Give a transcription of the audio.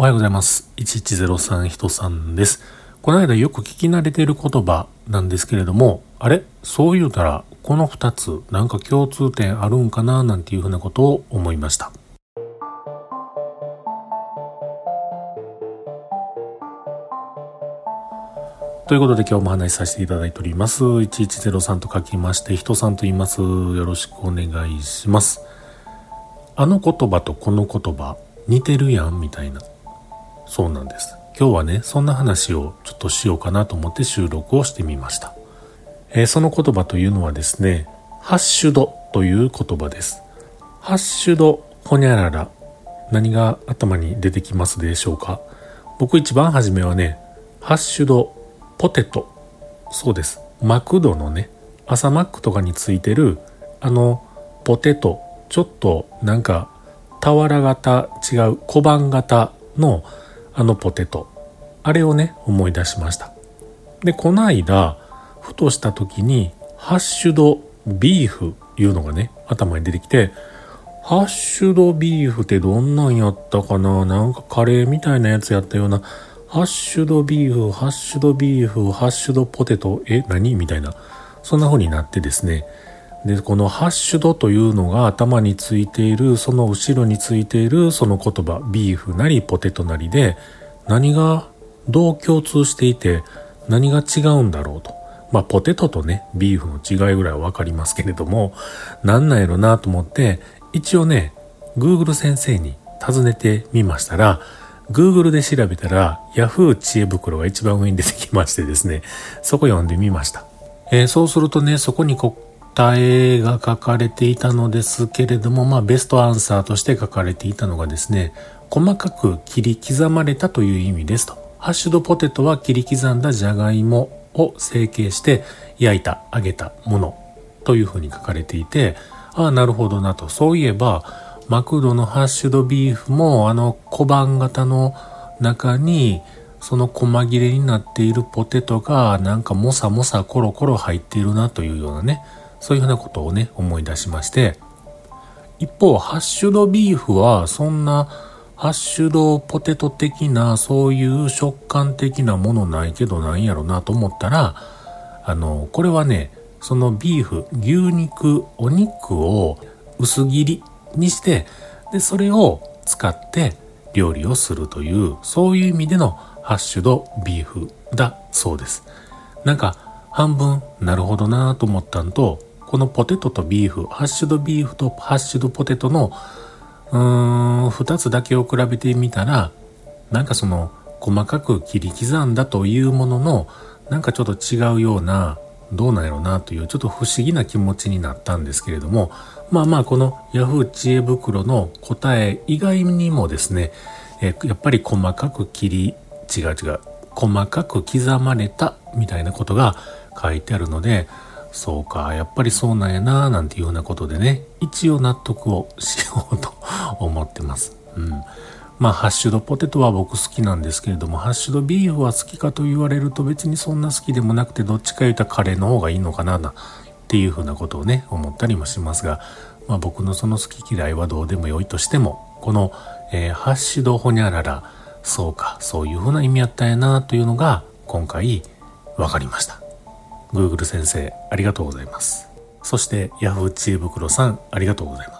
おはようございます。1103人さんです。この間よく聞き慣れている言葉なんですけれども、あれ？そう言うたら、この2つなんか共通点あるんかななんていうふうなことを思いました。ということで今日も話しさせていただいております。1103と書きまして、人さんと言います。よろしくお願いします。あの言葉とこの言葉似てるやんみたいな。そうなんです。今日はね、そんな話をちょっとしようかなと思って収録をしてみました。えー、その言葉というのはですね、ハッシュドという言葉です。ハッシュドほにゃらら。何が頭に出てきますでしょうか？僕一番初めはね、ハッシュドポテト。そうです。マクドのね、朝マックとかについてる、あの、ポテト。ちょっとなんか、俵型違う小判型のあのポテト。あれをね、思い出しました。で、この間、ふとした時に、ハッシュドビーフいうのがね、頭に出てきて、ハッシュドビーフってどんなんやったかな？なんかカレーみたいなやつやったようなハッシュドビーフ、ハッシュドビーフ、ハッシュドポテト、え、何？みたいな。そんな風になってですね。で、このハッシュドというのが頭についている、その後ろについているその言葉、ビーフなりポテトなりで、何がどう共通していて、何が違うんだろうと。まあ、ポテトとね、ビーフの違いぐらいはわかりますけれども、なんなんやろなと思って、一応ね、Google 先生に尋ねてみましたら、Google で調べたら Yahoo 知恵袋が一番上に出てきましてですね、そこ読んでみました。えー、そうするとね、そこにこ答えが書かれていたのですけれども、まあベストアンサーとして書かれていたのがですね、細かく切り刻まれたという意味ですと。ハッシュドポテトは切り刻んだじゃがいもを成形して焼いた、揚げたものというふうに書かれていて、ああ、なるほどなと。そういえば、マクドのハッシュドビーフもあの小判型の中にその細切れになっているポテトがなんかもさもさコロコロ入っているなというようなね、そういうふうなことをね、思い出しまして、一方、ハッシュドビーフはそんなハッシュドポテト的なそういう食感的なものないけどなんやろなと思ったら、あの、これはね、そのビーフ、牛肉、お肉を薄切りにして、で、それを使って料理をするという、そういう意味でのハッシュドビーフだそうです。なんか、半分、なるほどなと思ったんと、このポテトとビーフ、ハッシュドビーフとハッシュドポテトの、うーん、二つだけを比べてみたら、なんかその、細かく切り刻んだというものの、なんかちょっと違うような、どうなんやろうなというちょっと不思議な気持ちになったんですけれども、まあまあこの Yahoo 知恵袋の答え以外にもですね、えやっぱり細かく切り、違う違う、細かく刻まれたみたいなことが書いてあるので、そうか、やっぱりそうなんやな、なんていうようなことでね、一応納得をしようと 思ってます。うん。まあ、ハッシュドポテトは僕好きなんですけれども、ハッシュドビーフは好きかと言われると別にそんな好きでもなくて、どっちか言うたらカレーの方がいいのかな、っていうふうなことをね、思ったりもしますが、まあ僕のその好き嫌いはどうでもよいとしても、この、えー、ハッシュドホニャララ、そうか、そういうふうな意味やったんやな、というのが、今回、分かりました。Google 先生、ありがとうございます。そして、Yahoo 知恵袋さん、ありがとうございます。